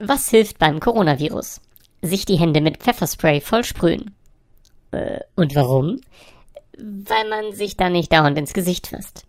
Was hilft beim Coronavirus? Sich die Hände mit Pfefferspray vollsprühen. Äh, und warum? Weil man sich da nicht dauernd ins Gesicht fasst.